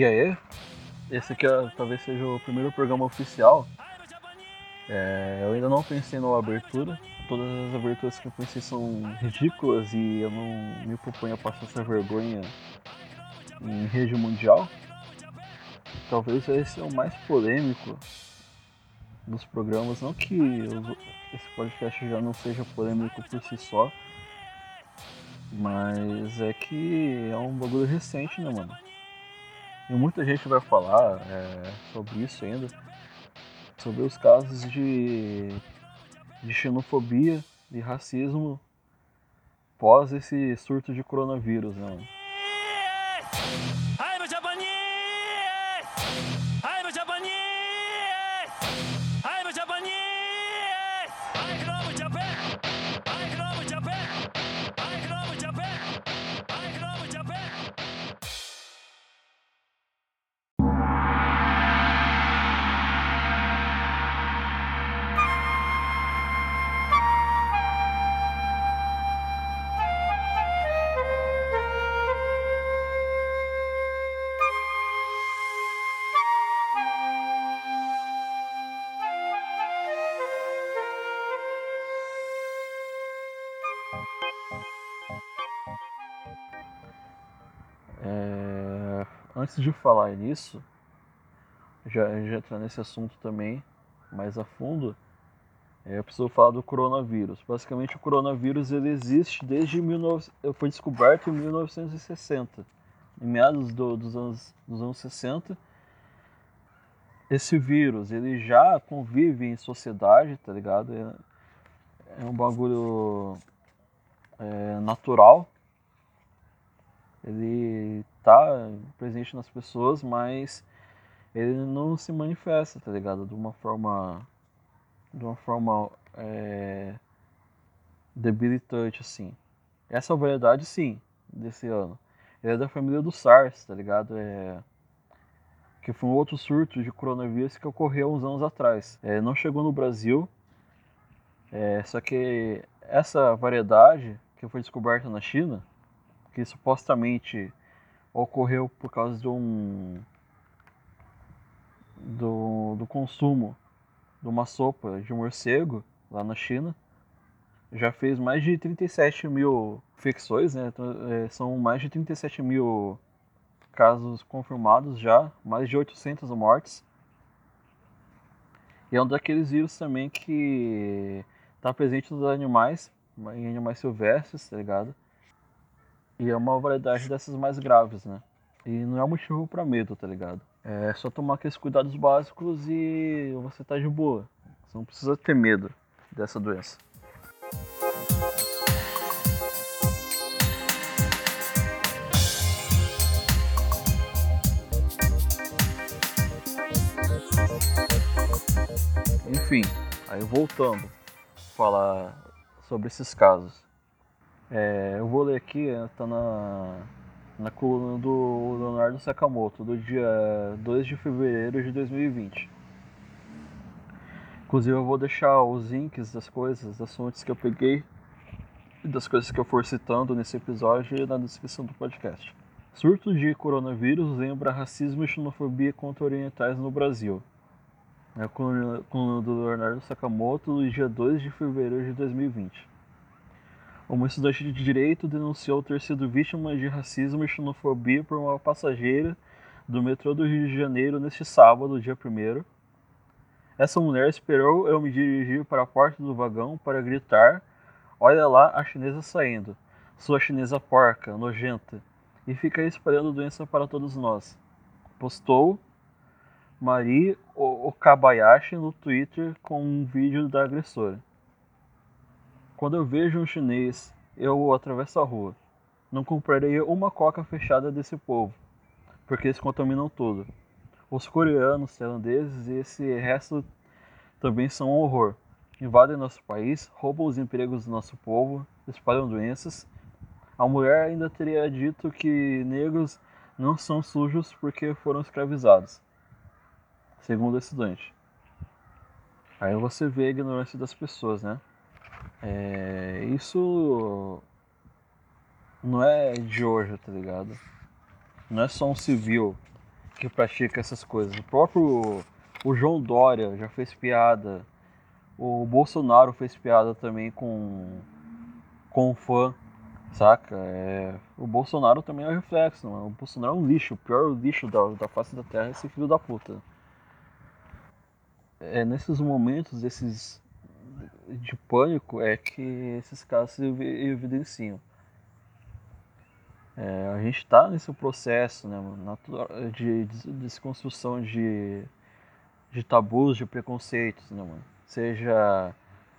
E aí, esse aqui é, talvez seja o primeiro programa oficial. É, eu ainda não pensei na abertura. Todas as aberturas que eu pensei são ridículas e eu não me proponho a passar essa vergonha em rede mundial. Talvez esse é o mais polêmico dos programas. Não que esse podcast já não seja polêmico por si só, mas é que é um bagulho recente, né, mano? E muita gente vai falar é, sobre isso ainda, sobre os casos de, de xenofobia e racismo pós esse surto de coronavírus, né? Antes de falar nisso, já, já entrar nesse assunto também mais a fundo, é, eu preciso falar do coronavírus. Basicamente, o coronavírus ele existe desde 19, foi descoberto em 1960, em meados do, dos, anos, dos anos 60. Esse vírus ele já convive em sociedade, tá ligado? É, é um bagulho é, natural. Ele tá presente nas pessoas, mas ele não se manifesta, tá ligado? De uma forma. De uma forma. É, debilitante, assim. Essa é variedade, sim, desse ano. Ele é da família do SARS, tá ligado? É, que foi um outro surto de coronavírus que ocorreu uns anos atrás. É, não chegou no Brasil, é, só que essa variedade que foi descoberta na China, que supostamente ocorreu por causa de um do, do consumo de uma sopa de morcego lá na China. Já fez mais de 37 mil infecções, né? Então, é, são mais de 37 mil casos confirmados já, mais de 800 mortes. E é um daqueles vírus também que está presente nos animais, em animais silvestres, tá ligado? E é uma variedade dessas mais graves, né? E não é motivo para medo, tá ligado? É só tomar aqueles cuidados básicos e você tá de boa. Você não precisa ter medo dessa doença. Enfim, aí voltando a falar sobre esses casos. É, eu vou ler aqui, está na, na coluna do Leonardo Sakamoto, do dia 2 de fevereiro de 2020. Inclusive eu vou deixar os links das coisas, das fontes que eu peguei e das coisas que eu for citando nesse episódio na descrição do podcast. Surto de coronavírus lembra racismo e xenofobia contra orientais no Brasil. É a coluna do Leonardo Sakamoto, do dia 2 de fevereiro de 2020. Uma estudante de direito denunciou ter sido vítima de racismo e xenofobia por uma passageira do metrô do Rio de Janeiro neste sábado, dia 1. Essa mulher esperou eu me dirigir para a porta do vagão para gritar: Olha lá a chinesa saindo, sua chinesa porca, nojenta, e fica espalhando doença para todos nós. Postou Mari Okabayashi no Twitter com um vídeo da agressora. Quando eu vejo um chinês, eu atravesso a rua. Não comprarei uma coca fechada desse povo, porque eles contaminam tudo. Os coreanos, tailandeses e esse resto também são um horror. Invadem nosso país, roubam os empregos do nosso povo, espalham doenças. A mulher ainda teria dito que negros não são sujos porque foram escravizados, segundo o estudante. Aí você vê a ignorância das pessoas, né? É, isso não é de hoje, tá ligado? Não é só um civil que pratica essas coisas. O próprio o João Dória já fez piada. O Bolsonaro fez piada também com com fã, saca? É, o Bolsonaro também é um reflexo, mano. O Bolsonaro é um lixo, o pior lixo da, da face da terra é esse filho da puta. É nesses momentos, esses de pânico, é que esses casos se evidenciam. É, a gente está nesse processo né, de, de desconstrução de, de tabus, de preconceitos, né, mano? Seja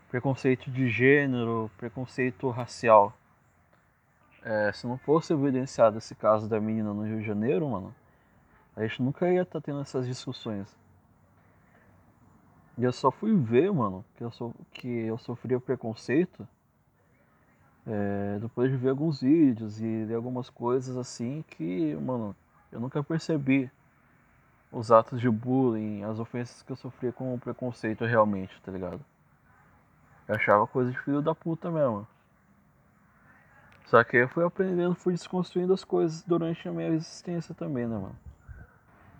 preconceito de gênero, preconceito racial. É, se não fosse evidenciado esse caso da menina no Rio de Janeiro, mano, a gente nunca ia estar tá tendo essas discussões. E eu só fui ver, mano, que eu, so, que eu sofria preconceito é, depois de ver alguns vídeos e ler algumas coisas assim que, mano, eu nunca percebi os atos de bullying, as ofensas que eu sofria com o preconceito realmente, tá ligado? Eu achava coisa de filho da puta mesmo. Só que eu fui aprendendo, fui desconstruindo as coisas durante a minha existência também, né, mano?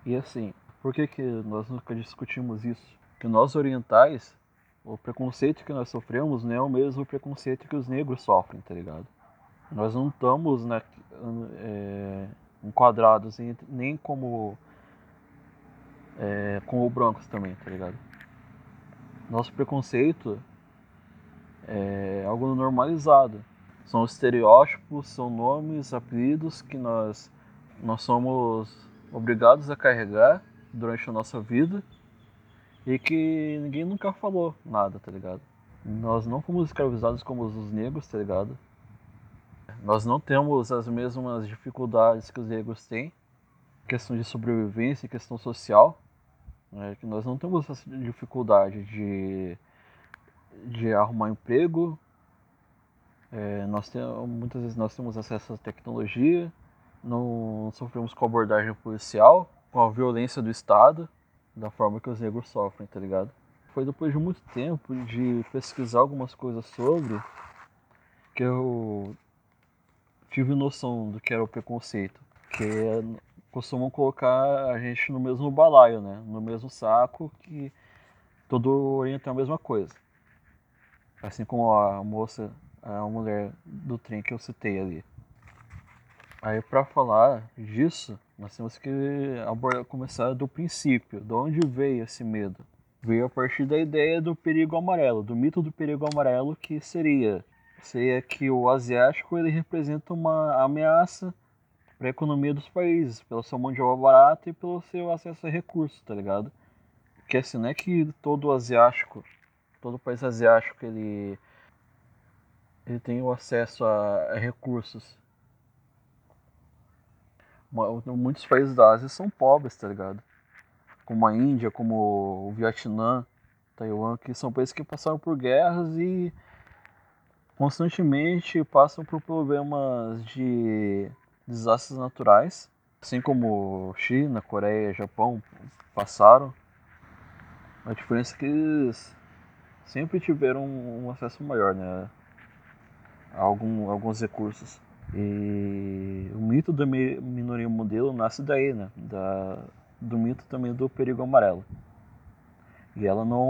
E assim, por que, que nós nunca discutimos isso? Que nós orientais o preconceito que nós sofremos não é o mesmo preconceito que os negros sofrem, tá ligado? Nós não estamos na, é, enquadrados em, nem como é, como brancos também, tá ligado? Nosso preconceito é algo normalizado. São estereótipos, são nomes, apelidos que nós, nós somos obrigados a carregar durante a nossa vida e que ninguém nunca falou nada, tá ligado? Nós não fomos escravizados como os negros, tá ligado? Nós não temos as mesmas dificuldades que os negros têm, questão de sobrevivência, questão social, né? que nós não temos essa dificuldade de, de arrumar emprego, é, nós temos, muitas vezes nós temos acesso à tecnologia, não sofremos com abordagem policial, com a violência do Estado, da forma que os negros sofrem, tá ligado? Foi depois de muito tempo de pesquisar algumas coisas sobre que eu tive noção do que era o preconceito, que é, costumam colocar a gente no mesmo balaio, né? No mesmo saco que todo Oriente é a mesma coisa. Assim como a moça, a mulher do trem que eu citei ali. Aí para falar disso, nós temos que abordar, começar do princípio, de onde veio esse medo? Veio a partir da ideia do perigo amarelo, do mito do perigo amarelo, que seria, seria que o asiático ele representa uma ameaça para a economia dos países, pela sua mão de obra barata e pelo seu acesso a recursos, tá ligado? Porque assim, não é que todo asiático, todo país asiático ele, ele tem o acesso a, a recursos muitos países da Ásia são pobres, tá ligado? Como a Índia, como o Vietnã, Taiwan, que são países que passaram por guerras e constantemente passam por problemas de desastres naturais, assim como China, Coreia, Japão passaram. A diferença é que eles sempre tiveram um acesso maior, né? A algum, alguns recursos. E o mito da minoria modelo nasce daí, né? Da, do mito também do perigo amarelo. E ela não,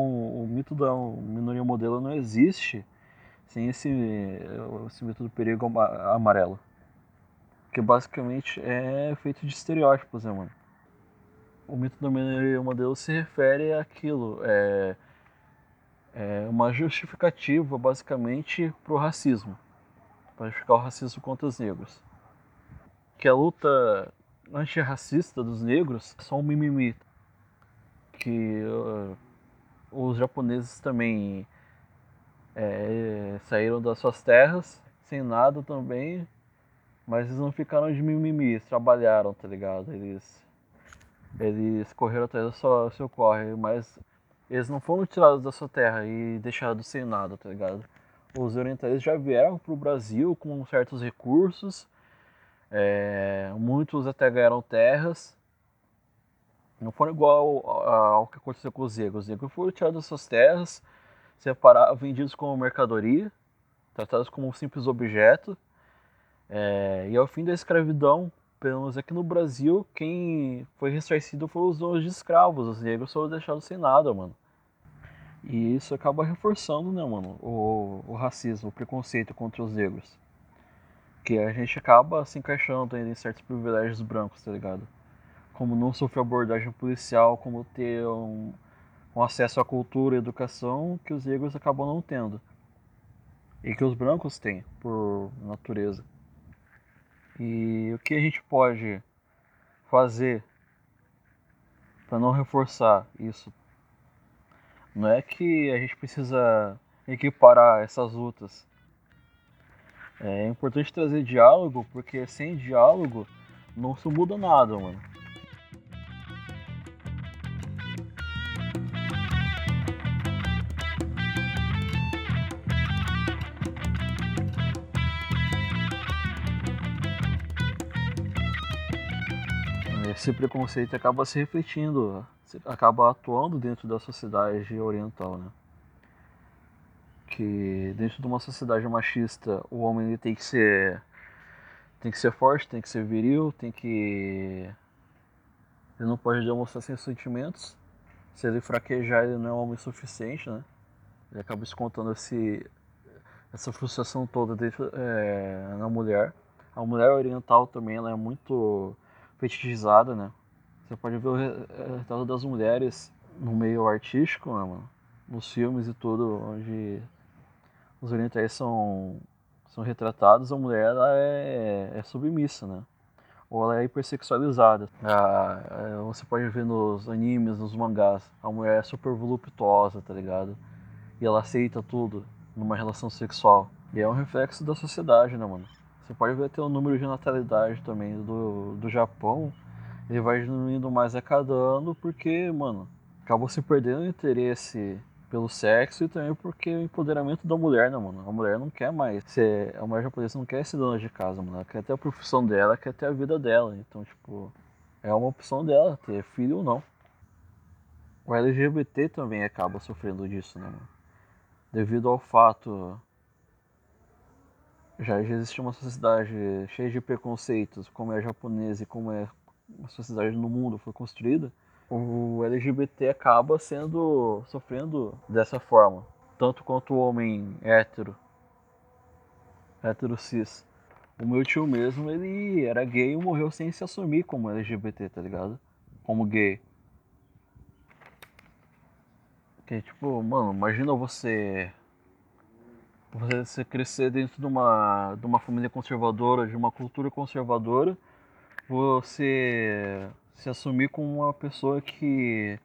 o mito da minoria modelo não existe sem esse, esse mito do perigo amarelo. Que basicamente é feito de estereótipos, né, mano? O mito da minoria modelo se refere àquilo, é, é uma justificativa basicamente pro racismo para justificar o racismo contra os negros. Que a luta antirracista dos negros é só um mimimi. Que uh, os japoneses também é, saíram das suas terras sem nada também, mas eles não ficaram de mimimi, eles trabalharam, tá ligado? Eles, eles correram atrás do seu, seu corre, mas eles não foram tirados da sua terra e deixados sem nada, tá ligado? Os orientais já vieram para o Brasil com certos recursos, é, muitos até ganharam terras. Não foram igual ao, que aconteceu com os negros. Os negros foram tirados das suas terras, separados, vendidos como mercadoria, tratados como um simples objeto. É, e ao fim da escravidão, pelo menos aqui no Brasil, quem foi ressarcido foram os donos de escravos. Os negros foram deixados sem nada, mano. E isso acaba reforçando, né, mano, o, o racismo, o preconceito contra os negros. Que a gente acaba se encaixando em certos privilégios brancos, tá ligado? Como não sofrer abordagem policial, como ter um, um acesso à cultura e educação que os negros acabam não tendo. E que os brancos têm, por natureza. E o que a gente pode fazer para não reforçar isso? Não é que a gente precisa equiparar essas lutas. É importante trazer diálogo, porque sem diálogo não se muda nada, mano. esse preconceito acaba se refletindo, acaba atuando dentro da sociedade oriental, né? Que dentro de uma sociedade machista, o homem tem que ser tem que ser forte, tem que ser viril, tem que ele não pode demonstrar seus sentimentos. Se ele fraquejar, ele não é homem suficiente, né? Ele acaba descontando esse essa frustração toda dentro, é, na mulher. A mulher oriental também ela é muito fetichizada, né? Você pode ver o retrato das mulheres no meio artístico, né, mano? Nos filmes e tudo, onde os orientais são, são retratados, a mulher ela é, é submissa, né? Ou ela é hipersexualizada. Ah, é, você pode ver nos animes, nos mangás, a mulher é super voluptuosa, tá ligado? E ela aceita tudo numa relação sexual. E é um reflexo da sociedade, né, mano? Você pode ver até o número de natalidade também do, do Japão. Ele vai diminuindo mais a cada ano porque, mano, acabou se perdendo o interesse pelo sexo e também porque o empoderamento da mulher, né, mano? A mulher não quer mais ser. A mulher japonesa não quer ser dona de casa, mano. Ela quer ter a profissão dela, quer ter a vida dela. Então, tipo, é uma opção dela ter filho ou não. O LGBT também acaba sofrendo disso, né, mano? Devido ao fato já existe uma sociedade cheia de preconceitos, como é a japonesa e como é a sociedade no mundo foi construída, o LGBT acaba sendo sofrendo dessa forma, tanto quanto o homem hétero, hétero cis. O meu tio mesmo, ele era gay e morreu sem se assumir como LGBT, tá ligado? Como gay. Que tipo, mano, imagina você você crescer dentro de uma, de uma família conservadora, de uma cultura conservadora, você se assumir como uma pessoa que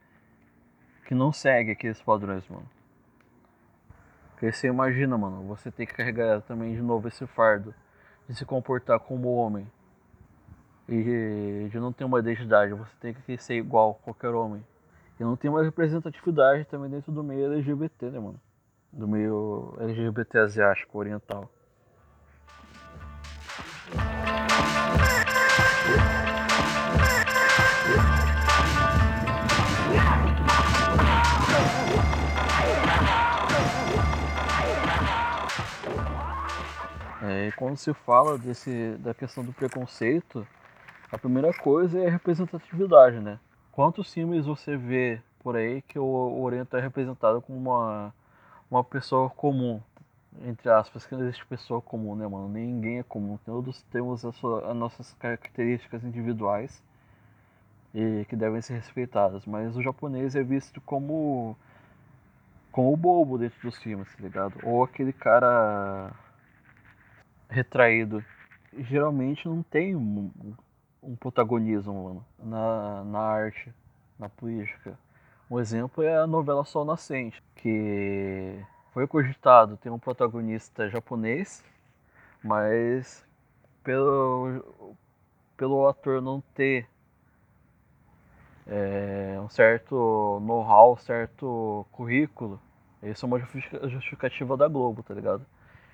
que não segue aqueles padrões, mano. Porque você imagina, mano, você tem que carregar também de novo esse fardo de se comportar como homem e de não ter uma identidade, você tem que ser igual a qualquer homem. E não tem uma representatividade também dentro do meio LGBT, né, mano? do meio LGBT asiático oriental. É, e quando se fala desse, da questão do preconceito, a primeira coisa é a representatividade, né? Quantos filmes você vê por aí que o Oriente é representado como uma uma pessoa comum, entre aspas, que não existe pessoa comum, né, mano? Ninguém é comum. Todos temos as, as nossas características individuais e que devem ser respeitadas. Mas o japonês é visto como como o bobo dentro dos filmes, tá ligado? Ou aquele cara retraído. Geralmente não tem um, um protagonismo, na, na arte, na política. Um exemplo é a novela Sol Nascente, que foi cogitado ter um protagonista japonês, mas pelo, pelo ator não ter é, um certo know-how, um certo currículo, isso é uma justificativa da Globo, tá ligado?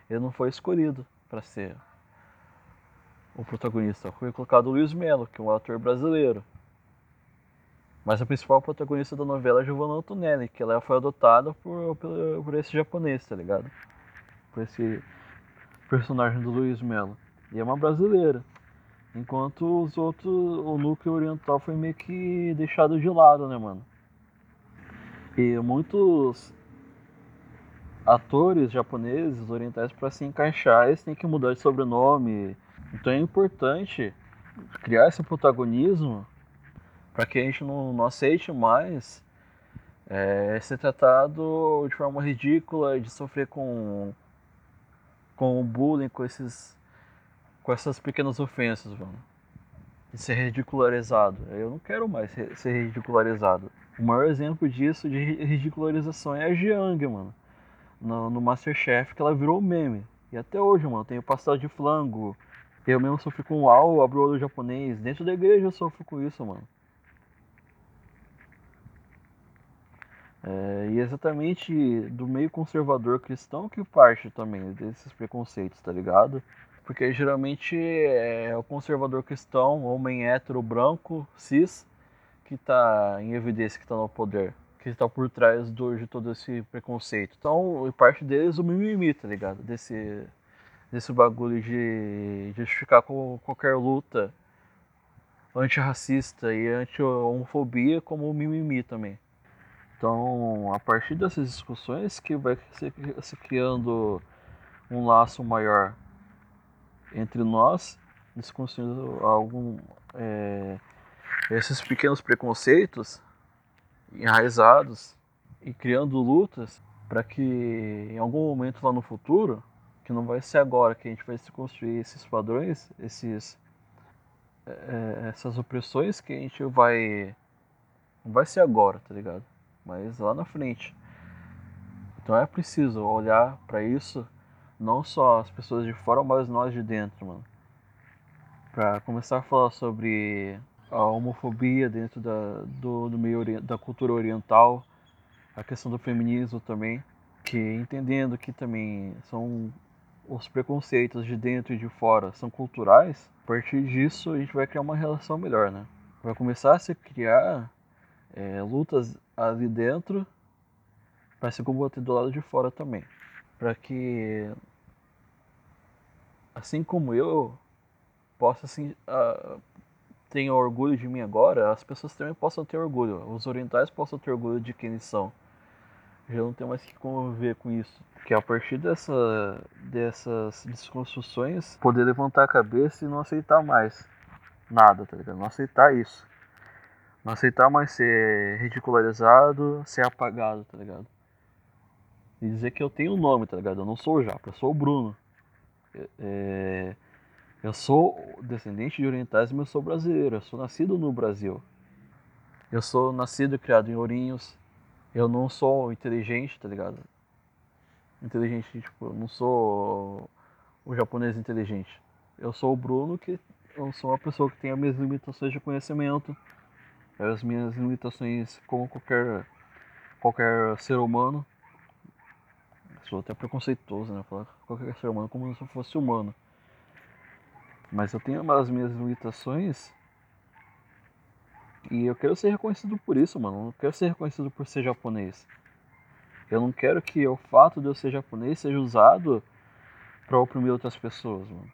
Ele não foi escolhido para ser o protagonista. Foi colocado o Luiz Melo, que é um ator brasileiro. Mas a principal protagonista da novela é Giovanna Antonelli, que ela foi adotada por, por, por esse japonês, tá ligado? Por esse personagem do Luiz Melo. E é uma brasileira. Enquanto os outros, o núcleo oriental foi meio que deixado de lado, né, mano? E muitos atores japoneses, orientais, para se encaixar, eles têm que mudar de sobrenome. Então é importante criar esse protagonismo para que a gente não, não aceite mais é, ser tratado de forma ridícula, de sofrer com, com bullying, com, esses, com essas pequenas ofensas, mano. De ser ridicularizado. Eu não quero mais ser ridicularizado. O maior exemplo disso, de ridicularização, é a Jiang, mano no, no Masterchef que ela virou meme. E até hoje, mano, tem o pastel de flango. Eu mesmo sofri com UAU, abro o olho japonês. Dentro da igreja eu sofro com isso, mano. É, e exatamente do meio conservador cristão que parte também desses preconceitos, tá ligado? Porque geralmente é o conservador cristão, homem hétero, branco, cis, que tá em evidência, que tá no poder que está por trás do, de todo esse preconceito. Então, parte deles o mimimi, tá ligado? Desse, desse bagulho de, justificar qualquer luta antirracista e anti-homofobia como mimimi também. Então, a partir dessas discussões que vai se, se criando um laço maior entre nós, desconstruindo algum é, esses pequenos preconceitos enraizados e criando lutas para que em algum momento lá no futuro, que não vai ser agora que a gente vai se construir esses padrões, esses é, essas opressões que a gente vai não vai ser agora, tá ligado? Mas lá na frente. Então é preciso olhar para isso, não só as pessoas de fora, mas nós de dentro, mano. Para começar a falar sobre a homofobia dentro da, do, do meio da cultura oriental, a questão do feminismo também, que entendendo que também são os preconceitos de dentro e de fora são culturais, a partir disso a gente vai criar uma relação melhor, né? Vai começar a se criar é, lutas ali dentro para se combater do lado de fora também, para que assim como eu possa assim, uh, tenham orgulho de mim agora, as pessoas também possam ter orgulho. Os orientais possam ter orgulho de quem eles são. Já não tem mais que conviver com isso. Que a partir dessa, dessas desconstruções, poder levantar a cabeça e não aceitar mais nada, tá ligado? Não aceitar isso. Não aceitar mais ser ridicularizado, ser apagado, tá ligado? E dizer que eu tenho um nome, tá ligado? Eu não sou o Japa, eu sou o Bruno. É, eu sou descendente de orientais, mas eu sou brasileiro. Eu sou nascido no Brasil. Eu sou nascido e criado em Ourinhos. Eu não sou inteligente, tá ligado? Inteligente, tipo, eu não sou o japonês inteligente. Eu sou o Bruno, que eu sou uma pessoa que tem as minhas limitações de conhecimento, as minhas limitações como qualquer, qualquer ser humano. sou até preconceituoso, né? Falar qualquer ser humano como se eu fosse humano. Mas eu tenho as minhas limitações e eu quero ser reconhecido por isso, mano. Eu não quero ser reconhecido por ser japonês. Eu não quero que o fato de eu ser japonês seja usado para oprimir outras pessoas, mano.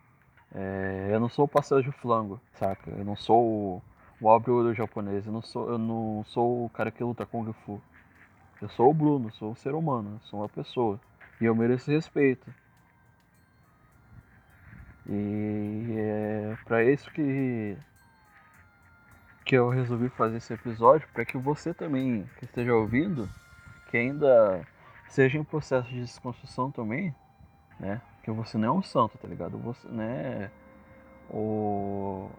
É, eu não sou o pastel de flango, saca? Eu não sou o, o abre japonês. Eu não, sou, eu não sou o cara que luta Kung Fu. Eu sou o Bruno, sou um ser humano, sou uma pessoa. E eu mereço respeito. E é para isso que que eu resolvi fazer esse episódio, para que você também que esteja ouvindo, que ainda seja em processo de desconstrução também, né? Que você não é um santo, tá ligado? Você não é o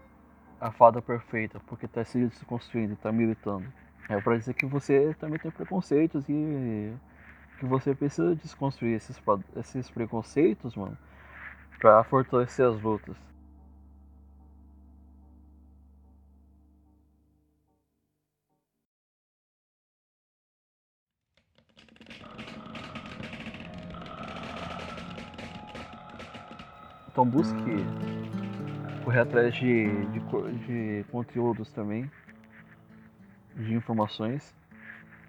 a fada perfeita, porque tá se desconstruindo tá militando. É para dizer que você também tem preconceitos e que você precisa desconstruir esses, esses preconceitos, mano, para fortalecer as lutas. Então busque correr atrás de, de, de conteúdos também, de informações.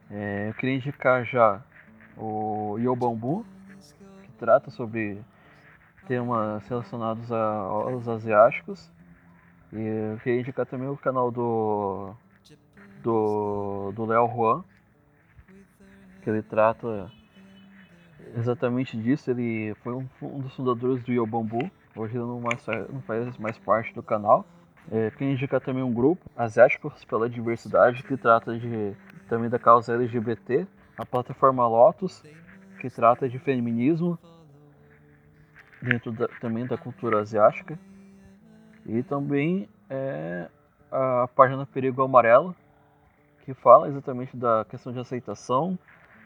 É, eu queria indicar já o Yobambu, que trata sobre temas relacionados a, aos asiáticos. E eu queria indicar também o canal do do do Léo Juan, que ele trata exatamente disso. Ele foi um, um dos fundadores do Yobambu. Hoje ele não, mais, não faz mais parte do canal. É, queria indicar também um grupo, Asiáticos pela Diversidade, que trata de também da causa LGBT. A plataforma Lotus, que trata de feminismo dentro da, também da cultura asiática. E também é a página Perigo Amarelo, que fala exatamente da questão de aceitação,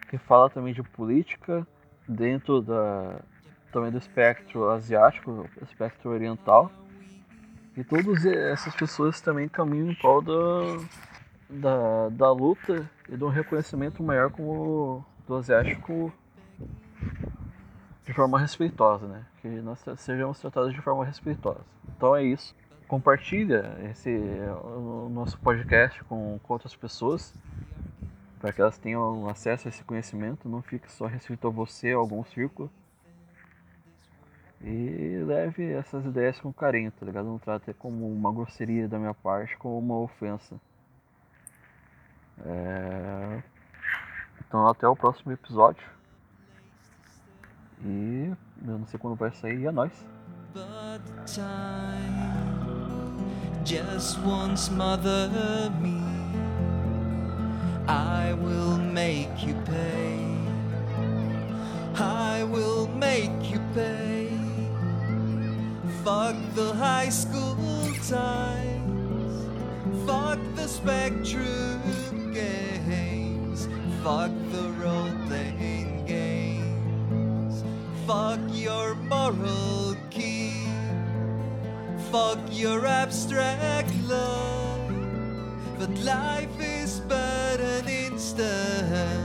que fala também de política dentro da, também do espectro asiático, espectro oriental. E todas essas pessoas também caminham em prol da, da, da luta e de um reconhecimento maior como do asiático de forma respeitosa, né? Que nós sejamos tratados de forma respeitosa. Então é isso. Compartilha esse o nosso podcast com, com outras pessoas para que elas tenham acesso a esse conhecimento, não fique só restrito a você a algum círculo. E leve essas ideias com carinho, tá ligado? Não trate como uma grosseria da minha parte, como uma ofensa. É... Então até o próximo episódio. E eu não sei quando vai sair, é nóis. Just mother me. I will make you pay. I will make you pay. Fuck the high school times. Fuck the spectrum games. Fuck the role games Fuck your moral key. Fuck your abstract love. But life is but an instant